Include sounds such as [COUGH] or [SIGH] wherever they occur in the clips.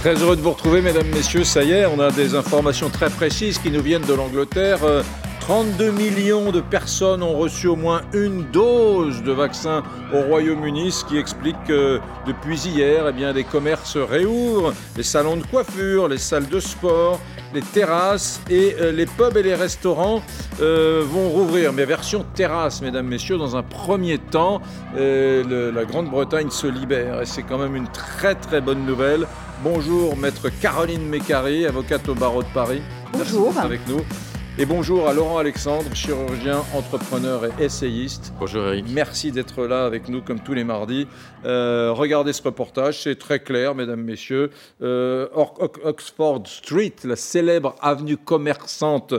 Très heureux de vous retrouver, mesdames, messieurs. Ça y est, on a des informations très précises qui nous viennent de l'Angleterre. 32 millions de personnes ont reçu au moins une dose de vaccin au Royaume-Uni, ce qui explique que depuis hier, eh bien, les commerces réouvrent, les salons de coiffure, les salles de sport, les terrasses et euh, les pubs et les restaurants euh, vont rouvrir. Mais version terrasse, mesdames, messieurs, dans un premier temps, euh, la Grande-Bretagne se libère et c'est quand même une très très bonne nouvelle. Bonjour, maître Caroline Mécari, avocate au barreau de Paris. Bonjour. Merci avec nous. Et bonjour à Laurent Alexandre, chirurgien, entrepreneur et essayiste. Bonjour Eric. Merci d'être là avec nous comme tous les mardis. Euh, regardez ce reportage, c'est très clair, mesdames, messieurs. Euh, Oxford Street, la célèbre avenue commerçante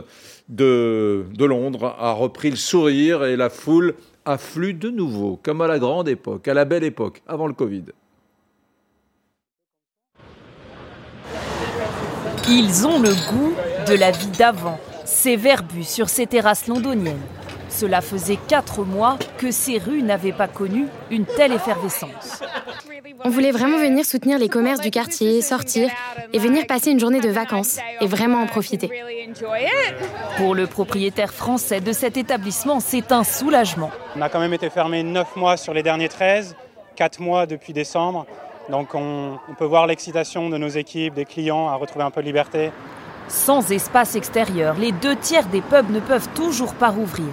de, de Londres, a repris le sourire et la foule afflue de nouveau, comme à la grande époque, à la belle époque, avant le Covid. Ils ont le goût de la vie d'avant, ces verbus sur ces terrasses londoniennes. Cela faisait quatre mois que ces rues n'avaient pas connu une telle effervescence. On voulait vraiment venir soutenir les commerces du quartier, sortir et venir passer une journée de vacances et vraiment en profiter. Pour le propriétaire français de cet établissement, c'est un soulagement. On a quand même été fermé neuf mois sur les derniers 13, quatre mois depuis décembre. Donc on, peut voir l'excitation de nos équipes, des clients à retrouver un peu de liberté. Sans espace extérieur, les deux tiers des pubs ne peuvent toujours pas rouvrir.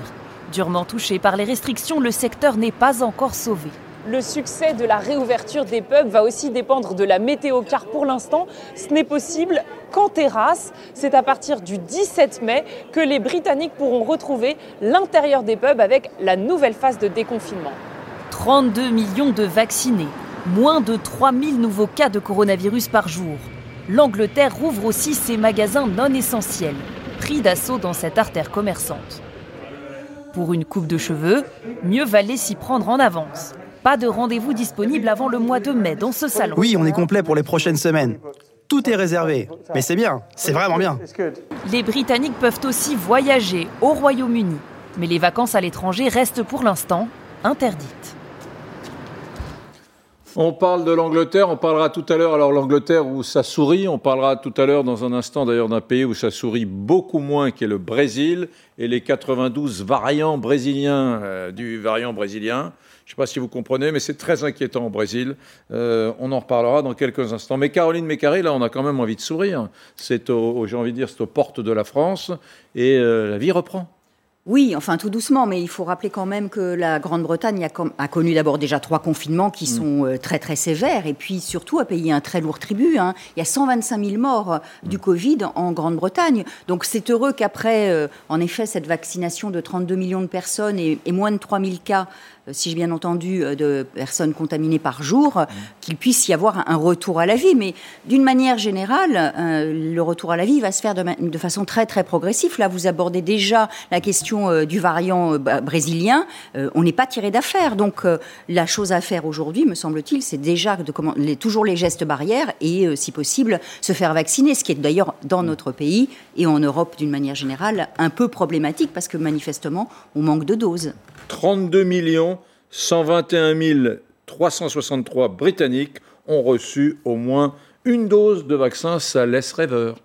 Durement touché par les restrictions, le secteur n'est pas encore sauvé. Le succès de la réouverture des pubs va aussi dépendre de la météo car pour l'instant, ce n'est possible qu'en terrasse. C'est à partir du 17 mai que les Britanniques pourront retrouver l'intérieur des pubs avec la nouvelle phase de déconfinement. 32 millions de vaccinés, Moins de 3000 nouveaux cas de coronavirus par jour. L'Angleterre rouvre aussi ses magasins non essentiels, pris d'assaut dans cette artère commerçante. Pour une coupe de cheveux, mieux valait s'y prendre en avance. Pas de rendez-vous disponible avant le mois de mai dans ce salon. Oui, on est complet pour les prochaines semaines. Tout est réservé. Mais c'est bien, c'est vraiment bien. Les Britanniques peuvent aussi voyager au Royaume-Uni. Mais les vacances à l'étranger restent pour l'instant interdites. On parle de l'Angleterre, on parlera tout à l'heure, alors l'Angleterre où ça sourit, on parlera tout à l'heure dans un instant d'ailleurs d'un pays où ça sourit beaucoup moins qu'est le Brésil et les 92 variants brésiliens euh, du variant brésilien. Je ne sais pas si vous comprenez, mais c'est très inquiétant au Brésil. Euh, on en reparlera dans quelques instants. Mais Caroline Mécaré, là, on a quand même envie de sourire. C'est, j'ai envie de dire, c'est aux portes de la France et euh, la vie reprend. Oui, enfin tout doucement, mais il faut rappeler quand même que la Grande-Bretagne a, connu d'abord déjà trois confinements qui mm. sont euh, très très sévères et puis surtout a payé un très lourd tribut. Hein. Il y a 125 000 morts euh, du mm. Covid en Grande-Bretagne. Donc c'est heureux qu'après, euh, en effet, cette vaccination de 32 millions de personnes et, et moins de 3 000 cas si j'ai bien entendu, euh, de personnes contaminées par jour, mmh. qu'il puisse y avoir un retour à la vie. Mais d'une manière générale, euh, le retour à la vie va se faire de, façon très très progressive. Là, vous abordez déjà la question du variant brésilien. on n'est pas tiré d'affaire. Donc, la chose à faire aujourd'hui, me semble-t-il, c'est déjà de les, toujours les gestes barrières et, si possible, se faire vacciner, ce qui est d'ailleurs dans notre pays et en Europe d'une manière générale un peu problématique parce que manifestement, on manque de doses. 32 millions 121 363 Britanniques ont reçu au moins une dose de vaccin. Ça laisse rêveur.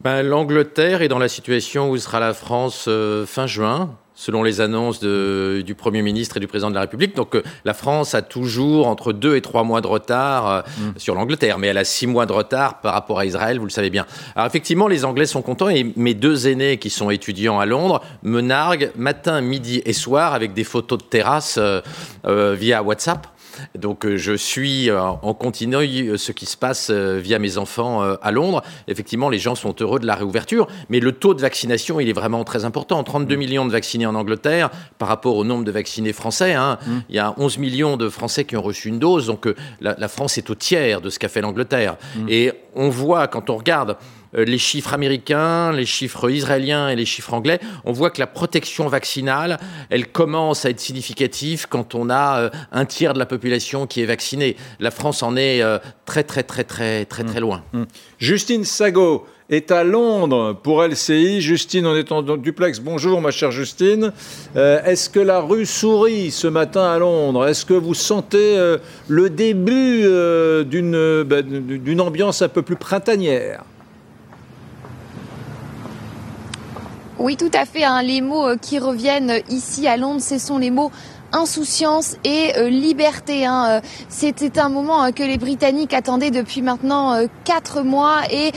Ben, L'Angleterre est dans la situation où sera la France euh, fin juin selon les annonces du Premier ministre et du Président de la République. Donc euh, la France a toujours entre deux et trois mois de retard euh, mm. sur l'Angleterre, mais elle a six mois de retard par rapport à Israël, vous le savez bien. Alors effectivement, les Anglais sont contents et mes deux aînés qui sont étudiants à Londres me narguent matin, midi et soir avec des photos de terrasse euh, via WhatsApp. Donc euh, je suis euh, en continu euh, ce qui se passe via mes enfants à Londres. Effectivement, les gens sont heureux de la réouverture, mais le taux de vaccination, il est vraiment très important. 32 mm. millions de vaccinés en Angleterre par rapport au nombre de vaccinés français. Hein. Mm. Il y a 11 millions de Français qui ont reçu une dose, donc la, France est au tiers de ce qu'a fait l'Angleterre. Mm. Et on voit, quand on regarde les chiffres américains, les chiffres israéliens et les chiffres anglais, on voit que la protection vaccinale, elle commence à être significative quand on a un tiers de la population qui est vaccinée. La France en est très très très très très très loin. Mmh. Justine Sago, est à Londres pour LCI. Justine, on est en duplex. Bonjour, ma chère Justine. Euh, est-ce que la rue sourit ce matin à Londres? Est-ce que vous sentez euh, le début euh, bah, d'une ambiance un peu plus printanière? Oui, tout à fait. Hein. Les mots qui reviennent ici à Londres, ce sont les mots insouciance et euh, liberté. Hein. Euh, c'était un moment euh, que les Britanniques attendaient depuis maintenant quatre mois et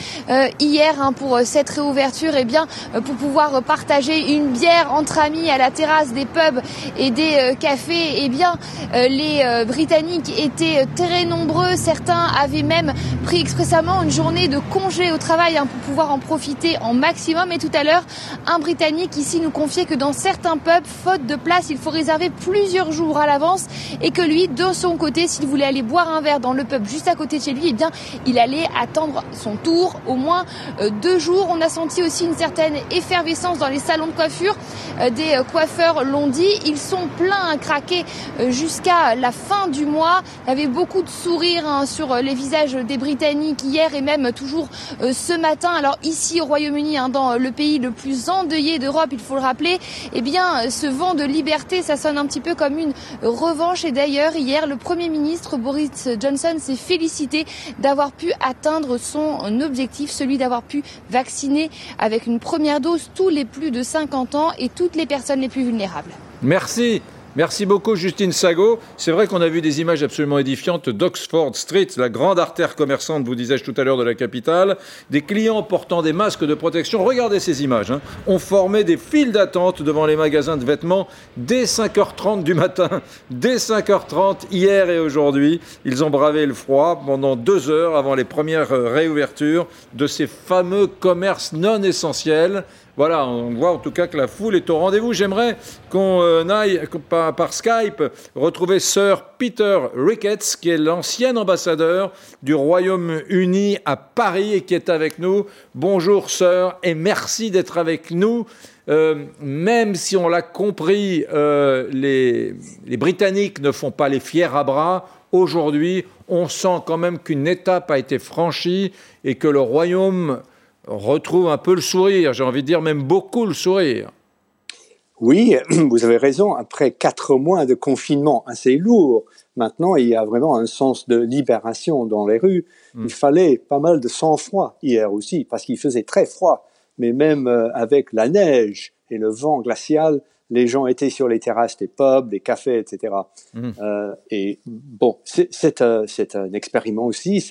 hier hein, pour cette réouverture, et eh bien pour pouvoir partager une bière entre amis à la terrasse des pubs et des cafés, et eh bien les Britanniques étaient très nombreux. Certains avaient même pris expressément une journée de congé au travail hein, pour pouvoir en profiter en maximum. Et tout à l'heure, un Britannique ici nous confiait que dans certains pubs, faute de place, il faut réserver plus plusieurs jours à l'avance et que lui, de son côté, s'il voulait aller boire un verre dans le pub juste à côté de chez lui, eh bien, il allait attendre son tour au moins euh, deux jours. On a senti aussi une certaine effervescence dans les salons de coiffure. Euh, des euh, coiffeurs l'ont dit, ils sont pleins à craquer jusqu'à la fin du mois. Il y avait beaucoup de sourires hein, sur les visages des Britanniques hier et même toujours ce matin. Alors ici au Royaume-Uni, hein, dans le pays le plus endeuillé d'Europe, il faut le rappeler, eh bien, ce vent de liberté, ça sonne un petit peu comme une revanche. Et d'ailleurs, hier, le Premier ministre Boris Johnson s'est félicité d'avoir pu atteindre son objectif, celui d'avoir pu vacciner avec une première dose tous les plus de 50 ans et toutes les personnes les plus vulnérables. Merci. Merci beaucoup Justine Sago. C'est vrai qu'on a vu des images absolument édifiantes d'Oxford Street, la grande artère commerçante, vous disais-je tout à l'heure, de la capitale. Des clients portant des masques de protection. Regardez ces images. Hein. On formait des files d'attente devant les magasins de vêtements dès 5h30 du matin. [LAUGHS] Dès 5h30 hier et aujourd'hui. Ils ont bravé le froid pendant deux heures avant les premières réouvertures de ces fameux commerces non essentiels. Voilà, on voit en tout cas que la foule est au rendez-vous. J'aimerais qu'on euh, aille par, Skype retrouver Sir Peter Ricketts, qui est l'ancien ambassadeur du Royaume-Uni à Paris et qui est avec nous. Bonjour Sir et merci d'être avec nous. Euh, même si on l'a compris, euh, les, les Britanniques ne font pas les fiers à bras. Aujourd'hui, on sent quand même qu'une étape a été franchie et que le Royaume retrouve un peu le sourire, j'ai envie de dire même beaucoup le sourire. Oui, [CLEARS THROAT] vous avez raison. Après quatre mois de confinement assez lourd, maintenant il y a vraiment un sens de libération dans les rues. Hmm. Il fallait pas mal de sang-froid hier aussi, parce qu'il faisait très froid. Mais même euh, avec la neige et le vent glacial, les gens étaient sur les terrasses des pubs, des cafés, etc. Hmm. Euh, et bon, c'est un, un expériment aussi.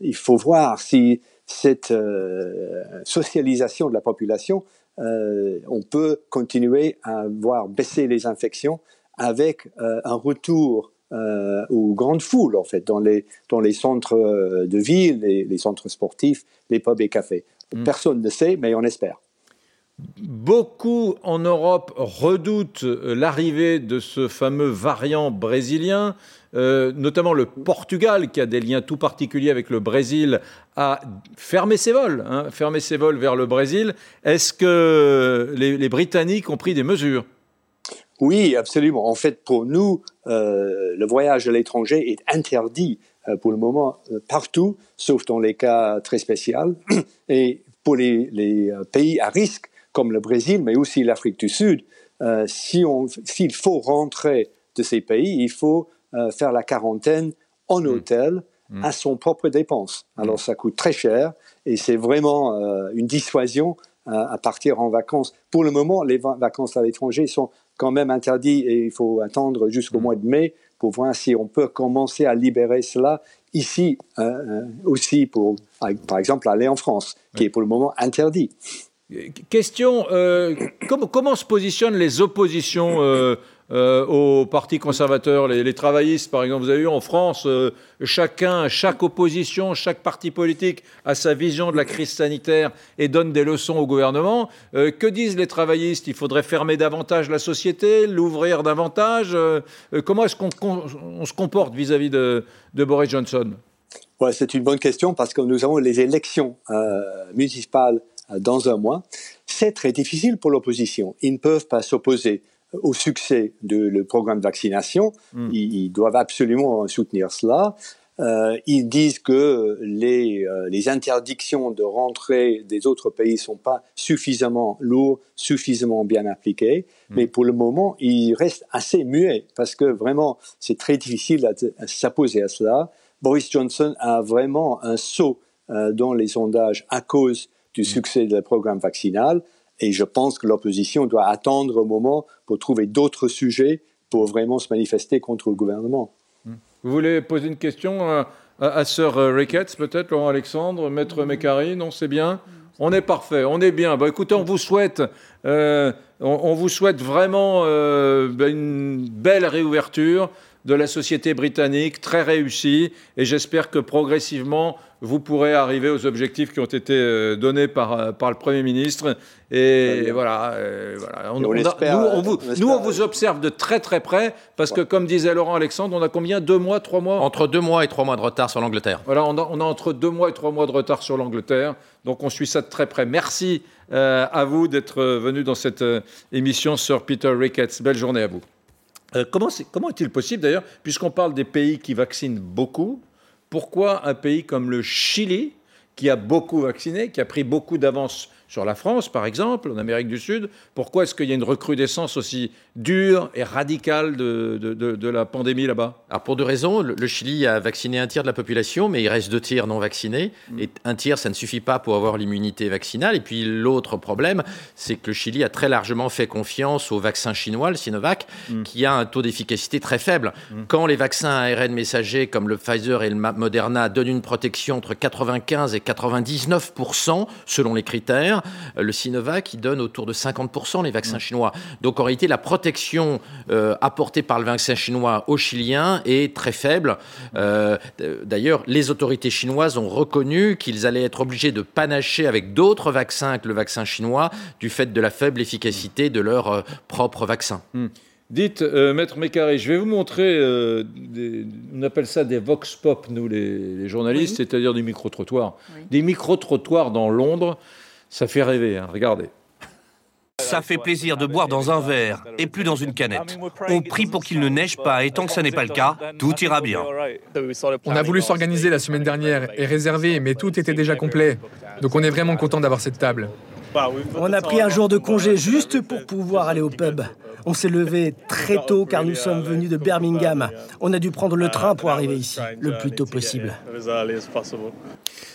Il faut voir si cette euh, socialisation de la population, euh, on peut continuer à voir baisser les infections avec euh, un retour aux grandes foules, en fait, dans les, dans les centres de ville, les, les centres sportifs, les pubs et cafés. Mm. Personne ne sait, mais on espère. Beaucoup en Europe redoutent l'arrivée de ce fameux variant brésilien. Euh, notamment le Portugal, qui a des liens tout particuliers avec le Brésil, a fermé ses vols, hein, fermé ses vols vers le Brésil. Est-ce que les, Britanniques ont pris des mesures? Oui, absolument. En fait, pour nous, euh, le voyage à l'étranger est interdit euh, pour le moment partout, sauf dans les cas très spéciaux. Et pour les pays à risque, comme le Brésil, mais aussi l'Afrique du Sud, s'il faut rentrer de ces pays, il faut euh, faire la quarantaine en hmm. hôtel hmm. à son propre dépense. Alors hmm. ça coûte très cher et c'est vraiment euh, une dissuasion à partir en vacances. Pour le moment, les vacances à l'étranger sont quand même interdites et il faut attendre jusqu'au mois de mai pour voir si on peut commencer à libérer cela ici euh, aussi pour, par exemple, aller en France, qui est pour le moment interdit. Question, comment, comment, se positionnent les oppositions euh, aux partis conservateurs, les, travaillistes, par exemple. Vous avez vu en France, euh, chacun, chaque opposition, chaque parti politique a sa vision de la crise sanitaire et donne des leçons au gouvernement. Euh, que disent les travaillistes? Il faudrait fermer davantage la société, l'ouvrir davantage? comment est-ce qu'on se comporte vis-à-vis de, Boris Johnson? C'est une bonne question parce que nous avons les élections euh, municipales euh, dans un mois. C'est très difficile pour l'opposition. Ils ne peuvent pas s'opposer au succès du programme de vaccination. Mm. Ils, doivent absolument soutenir cela. Euh, ils disent que les, euh, les, interdictions de rentrer des autres pays sont pas suffisamment lourdes, suffisamment bien appliquées. Mm. Mais pour le moment, ils restent assez muets parce que vraiment, c'est très difficile à, s'opposer à cela. Boris Johnson a vraiment un saut euh, dans les sondages à cause du mm. succès du programme vaccinal. Et je pense que l'opposition doit attendre un moment pour trouver d'autres sujets pour vraiment se manifester contre le gouvernement. Vous voulez poser une question à, à, Sœur Ricketts, peut-être, Laurent Alexandre, Maître Mécari Non, c'est bien on est parfait, on est bien. Bah, écoutez, on vous souhaite, euh, on, vous souhaite vraiment euh, bah, une belle réouverture de la société britannique, très réussie, et j'espère que progressivement, vous pourrez arriver aux objectifs qui ont été euh, donnés par, euh, par le Premier ministre. Et voilà, euh, voilà. On, nous, on vous, nous, on vous observe de très très près, parce que comme disait Laurent Alexandre, on a combien? Deux mois, trois mois? Entre deux mois et trois mois de retard sur l'Angleterre. Voilà, on a, on a, entre deux mois et trois mois de retard sur l'Angleterre. Donc on suit ça de très près. Merci à vous d'être venu dans cette émission sur Peter Ricketts. Belle journée à vous. comment, comment est-il possible d'ailleurs, puisqu'on parle des pays qui vaccinent beaucoup, pourquoi un pays comme le Chili, qui a beaucoup vacciné, qui a pris beaucoup d'avance sur la France, par exemple, en Amérique du Sud, pourquoi est-ce qu'il y a une recrudescence aussi dure et radicale de, de, la pandémie là-bas? Alors pour deux raisons. Le, Chili a vacciné un tiers de la population, mais il reste deux tiers non vaccinés. Mm. Et un tiers, ça ne suffit pas pour avoir l'immunité vaccinale. Et puis l'autre problème, c'est que le Chili a très largement fait confiance au vaccin chinois, le Sinovac, mm. qui a un taux d'efficacité très faible. Mm. Quand les vaccins ARN messagers comme le Pfizer et le Moderna donnent une protection entre 95 et 99% selon les critères, euh, le Sinovac, qui donne autour de 50% les vaccins chinois. Donc en réalité, la protection euh, apportée par le vaccin chinois aux Chiliens est très faible. Euh, d'ailleurs, les autorités chinoises ont reconnu qu'ils allaient être obligés de panacher avec d'autres vaccins que le vaccin chinois du fait de la faible efficacité de leur propre vaccin. Hmm. Dites, Maître Mécaré, je vais vous montrer, on appelle ça des vox pop, nous les, journalistes, c'est-à-dire des micro-trottoirs. Des micro-trottoirs dans Londres ça fait rêver, hein. regardez. Ça fait plaisir de boire dans un verre et plus dans une canette. On prie pour qu'il ne neige pas et tant que ça n'est pas le cas, tout ira bien. On a voulu s'organiser la semaine dernière et réserver, mais tout était déjà complet. Donc on est vraiment content d'avoir cette table. On a pris un jour de congé juste pour pouvoir aller au pub. On s'est levé très tôt car nous sommes venus de Birmingham. On a dû prendre le train pour arriver ici le plus tôt possible.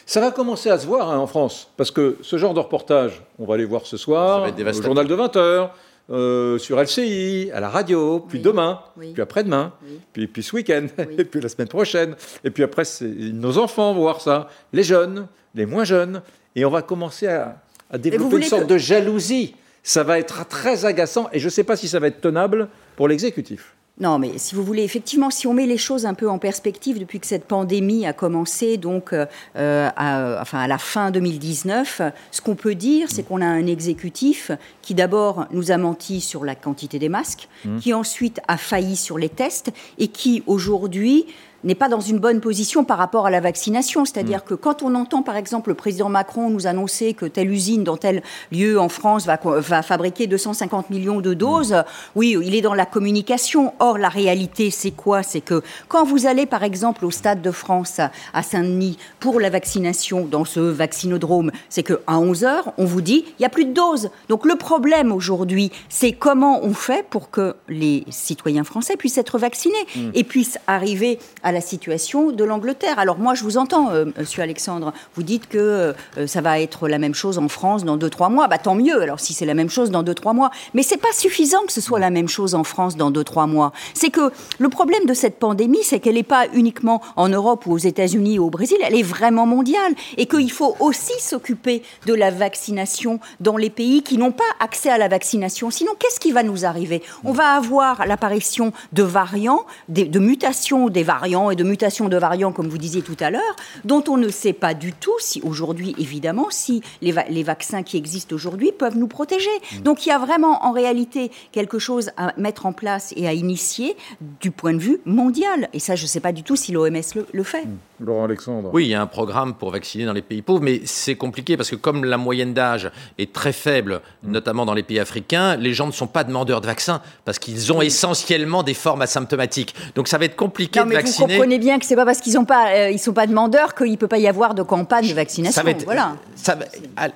Ça va commencer à se voir hein, en France, parce que ce genre de reportage, on va aller voir ce soir, au journal de 20h, euh, sur LCI, à la radio, puis demain, puis après-demain, puis, puis ce week-end, [LAUGHS] et puis la semaine prochaine, et puis après, nos enfants vont voir ça, les jeunes, les moins jeunes, et on va commencer à, développer une sorte de jalousie. Ça va être très agaçant, et je ne sais pas si ça va être tenable pour l'exécutif. Non, mais si vous voulez, effectivement, si on met les choses un peu en perspective depuis que cette pandémie a commencé, donc euh, à, enfin, à la fin 2019, ce qu'on peut dire, c'est qu'on a un exécutif qui d'abord nous a menti sur la quantité des masques, mmh. qui ensuite a failli sur les tests et qui aujourd'hui n'est pas dans une bonne position par rapport à la vaccination. C'est-à-dire mm. que quand on entend, par exemple, le président Macron nous annoncer que telle usine dans tel lieu en France va, va fabriquer 250 millions de doses, mm. oui, il est dans la communication. Or, la réalité, c'est quoi? C'est que quand vous allez, par exemple, au Stade de France à Saint-Denis pour la vaccination dans ce vaccinodrome, c'est qu'à 11 heures, on vous dit, il n'y a plus de doses. Donc le problème aujourd'hui, c'est comment on fait pour que les citoyens français puissent être vaccinés mm. et puissent arriver à la situation de l'Angleterre. Alors moi, je vous entends, euh, Monsieur Alexandre. Vous dites que euh, ça va être la même chose en France dans deux trois mois. Bah tant mieux. Alors si c'est la même chose dans deux trois mois, mais c'est pas suffisant que ce soit la même chose en France dans deux trois mois. C'est que le problème de cette pandémie, c'est qu'elle n'est pas uniquement en Europe ou aux États-Unis ou au Brésil. Elle est vraiment mondiale et qu'il faut aussi s'occuper de la vaccination dans les pays qui n'ont pas accès à la vaccination. Sinon, qu'est-ce qui va nous arriver? On va avoir l'apparition de variants, de mutations des variants variants et de mutations de variants, comme vous disiez tout à l'heure, dont on ne sait pas du tout si aujourd'hui, évidemment, si les, les vaccins qui existent aujourd'hui peuvent nous protéger. Mm. Donc il y a vraiment en réalité quelque chose à mettre en place et à initier du point de vue mondial. Et ça, je ne sais pas du tout si l'OMS le, fait. Mm. Laurent Alexandre. Oui, il y a un programme pour vacciner dans les pays pauvres, mais c'est compliqué parce que comme la moyenne d'âge est très faible, mm. notamment dans les pays africains, les gens ne sont pas demandeurs de vaccins parce qu'ils ont essentiellement des formes asymptomatiques. Donc ça va être compliqué non, de vacciner. Vous comprenez bien que c'est pas parce qu'ils pas, euh, ils sont pas demandeurs qu'il peut pas y avoir de campagne de vaccination. Ça va être, voilà. Ça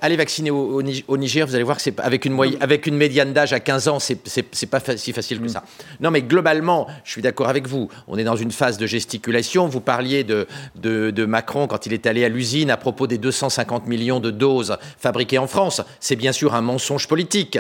allez vacciner au, Niger, vous allez voir que c'est avec une moyenne, avec une médiane d'âge à 15 ans, c'est pas si facile que mm. ça. Non, mais globalement, je suis d'accord avec vous. On est dans une phase de gesticulation. Vous parliez de, de, de Macron quand il est allé à l'usine à propos des 250 millions de doses fabriquées en France. C'est bien sûr un mensonge politique.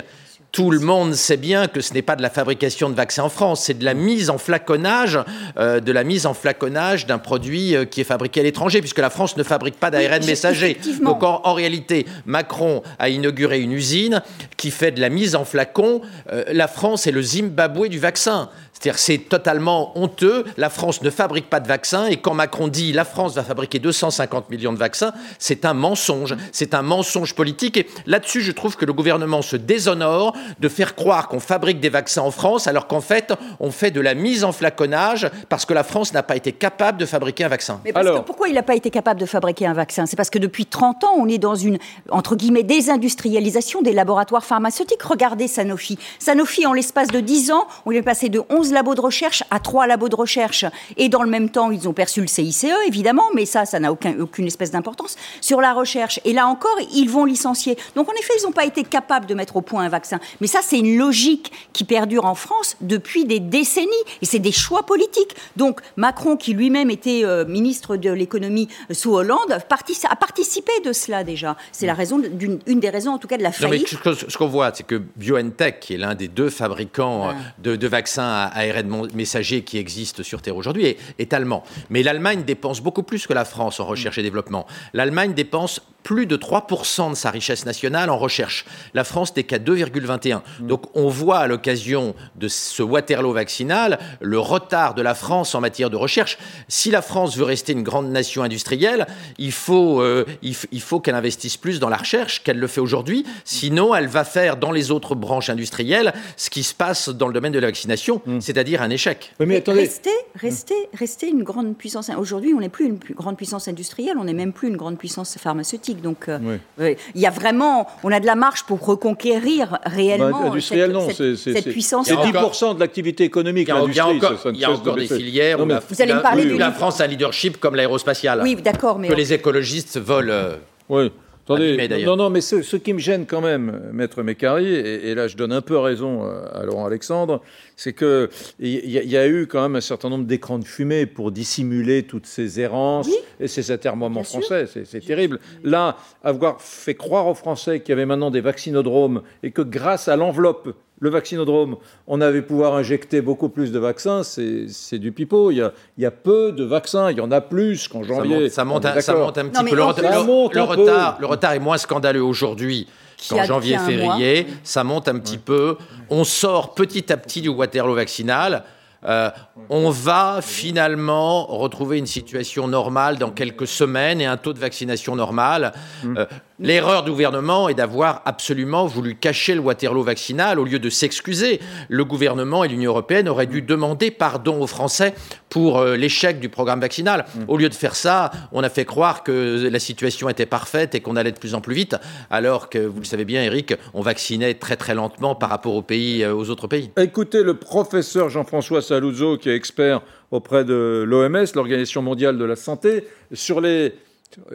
Tout le monde sait bien que ce n'est pas de la fabrication de vaccins en France, c'est de la mise en flaconnage, euh, de la mise en flaconnage d'un produit euh, qui est fabriqué à l'étranger, puisque la France ne fabrique pas d'ARN messager. Donc en, réalité, Macron a inauguré une usine qui fait de la mise en flacon. Euh, la France est le Zimbabwe du vaccin. C'est-à-dire c'est totalement honteux. La France ne fabrique pas de vaccins et quand Macron dit la France va fabriquer 250 millions de vaccins, c'est un mensonge. C'est un mensonge politique. Et là-dessus, je trouve que le gouvernement se déshonore de faire croire qu'on fabrique des vaccins en France alors qu'en fait, on fait de la mise en flaconnage parce que la France n'a pas été capable de fabriquer un vaccin. Mais alors... pourquoi il n'a pas été capable de fabriquer un vaccin? C'est parce que depuis 30 ans, on est dans une, entre guillemets, désindustrialisation des laboratoires pharmaceutiques. Regardez Sanofi. Sanofi, en l'espace de 10 ans, on est passé de 11 labos de recherche à trois labos de recherche. Et dans le même temps, ils ont perçu le CICE, évidemment, mais ça, ça n'a aucun, aucune espèce d'importance, sur la recherche. Et là encore, ils vont licencier. Donc en effet, ils n'ont pas été capables de mettre au point un vaccin. Mais ça, c'est une logique qui perdure en France depuis des décennies. Et c'est des choix politiques. Donc Macron, qui lui-même était euh, ministre de l'économie sous Hollande, a participé de cela déjà. C'est la raison d'une une des raisons, en tout cas, de la faillite. ce qu'on voit, c'est que BioNTech, qui est l'un des deux fabricants de, de, vaccins à ARN messager qui existe sur Terre aujourd'hui est, allemand. Mais l'Allemagne dépense beaucoup plus que la France en recherche et développement. L'Allemagne dépense plus de 3% de sa richesse nationale en recherche. La France n'est qu'à 2,21. Mm. Donc on voit à l'occasion de ce Waterloo vaccinal le retard de la France en matière de recherche. Si la France veut rester une grande nation industrielle, il faut, euh, il, faut qu'elle investisse plus dans la recherche qu'elle le fait aujourd'hui. Sinon, elle va faire dans les autres branches industrielles ce qui se passe dans le domaine de la vaccination, mm. C'est-à-dire un échec. mais attendez. Rester, rester, rester une grande puissance. Aujourd'hui, on n'est plus une grande puissance industrielle, on n'est même plus une grande puissance pharmaceutique. Donc, euh, il y a vraiment, on a de la marche pour reconquérir réellement bah, cette, cette, puissance. C'est 10% de l'activité économique. Il y a, encore, il y a encore des filières où, la, vous allez me parler de la France a un leadership comme l'aérospatiale. Oui, d'accord, mais que les écologistes veulent. Euh, oui. Attendez, non, non, mais ce, qui me gêne quand même, Maître Mécari, et, là je donne un peu raison à Laurent Alexandre, c'est qu'il y, y, a eu quand même un certain nombre d'écrans de fumée pour dissimuler toutes ces errances et ces atermoiements français. C'est terrible. Là, avoir fait croire aux Français qu'il y avait maintenant des vaccinodromes et que grâce à l'enveloppe le vaccinodrome, on avait pouvoir injecter beaucoup plus de vaccins, c'est du pipeau. Il y, a, il y, a, peu de vaccins, il y en a plus qu'en janvier. Ça monte, ça, monte un, petit peu. Le, retard, le, retard, est moins scandaleux aujourd'hui qu'en janvier-février. Ça monte un petit peu. On sort petit à petit du Waterloo vaccinal. Euh, on va finalement retrouver une situation normale dans quelques semaines et un taux de vaccination normal. Mmh. Euh, l'erreur du gouvernement est d'avoir absolument voulu cacher le Waterloo vaccinal au lieu de s'excuser. Le gouvernement et l'Union européenne auraient dû demander pardon aux Français pour euh, l'échec du programme vaccinal. Au lieu de faire ça, on a fait croire que la situation était parfaite et qu'on allait de plus en plus vite, alors que, vous le savez bien, Eric, on vaccinait très très lentement par rapport aux, pays, aux autres pays. Écoutez le professeur Jean-François Saluzzo, qui est expert auprès de l'OMS, l'Organisation mondiale de la santé, sur les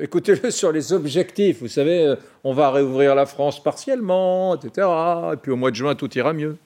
Écoutez-le sur les objectifs. Vous savez, euh, on va réouvrir la France partiellement, etc. Et puis au mois de juin, tout ira mieux.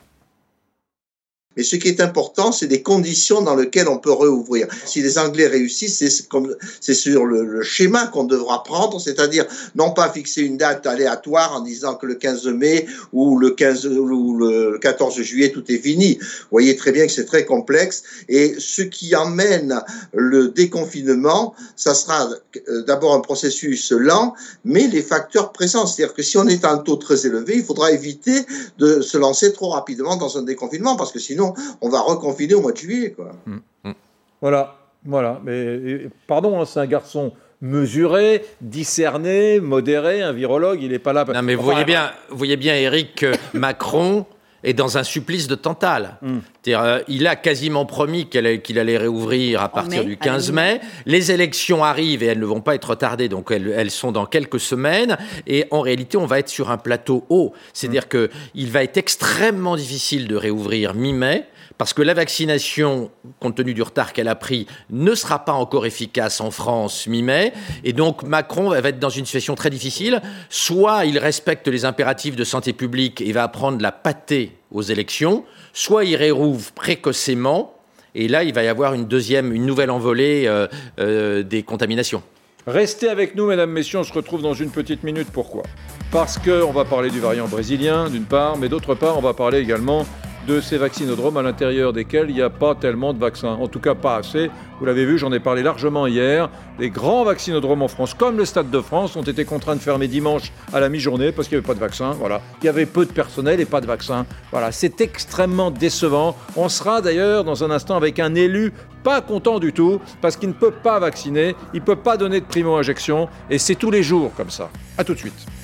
Mais ce qui est important, c'est des conditions dans lesquelles on peut réouvrir. Si les Anglais réussissent, c'est sur le, schéma qu'on devra prendre, c'est-à-dire non pas fixer une date aléatoire en disant que le 15 mai ou le 15 ou le 14 juillet tout est fini. Vous voyez très bien que c'est très complexe et ce qui amène le déconfinement, ça sera euh, d'abord un processus lent, mais les facteurs présents, c'est-à-dire que si on est à un taux très élevé, il faudra éviter de se lancer trop rapidement dans un déconfinement parce que sinon on va reconfiner au mois de juillet. Quoi. Mm, mm. Voilà. Voilà, mais pardon, hein, c'est un garçon mesuré, discerné, modéré, un virologue, il n'est pas là. Non, mais vous voyez bien, vous voyez bien, Eric, que [LAUGHS] Macron est dans un supplice de Tantale. Hmm. Euh, il a quasiment promis qu'il allait, réouvrir à partir du 15 mai. Les élections arrivent et elles ne vont pas être retardées, donc elles, sont dans quelques semaines. Et en réalité, on va être sur un plateau haut. C'est-à-dire hmm. qu'il va être extrêmement difficile de réouvrir mi-mai parce que la vaccination, compte tenu du retard qu'elle a pris, ne sera pas encore efficace en France mi-mai. Et donc Macron va être dans une situation très difficile. Soit il respecte les impératifs de santé publique et va prendre la pâtée aux élections, soit il réouvre précocement. Et là, il va y avoir une deuxième, une nouvelle envolée euh, euh, des contaminations. Restez avec nous, mesdames, messieurs. On se retrouve dans une petite minute. Pourquoi? Parce qu'on va parler du variant brésilien, d'une part, mais d'autre part, on va parler également de ces vaccinodromes à l'intérieur desquels il n'y a pas tellement de vaccins. En tout cas, pas assez. Vous l'avez vu, j'en ai parlé largement hier. Les grands vaccinodromes en France, comme le Stade de France, ont été contraints de fermer dimanche à la mi-journée parce qu'il n'y avait pas de vaccin. Voilà. Il y avait peu de personnel et pas de vaccin. Voilà. C'est extrêmement décevant. On sera d'ailleurs dans un instant avec un élu pas content du tout parce qu'il ne peut pas vacciner, il ne peut pas donner de primo-injection et c'est tous les jours comme ça. A tout de suite.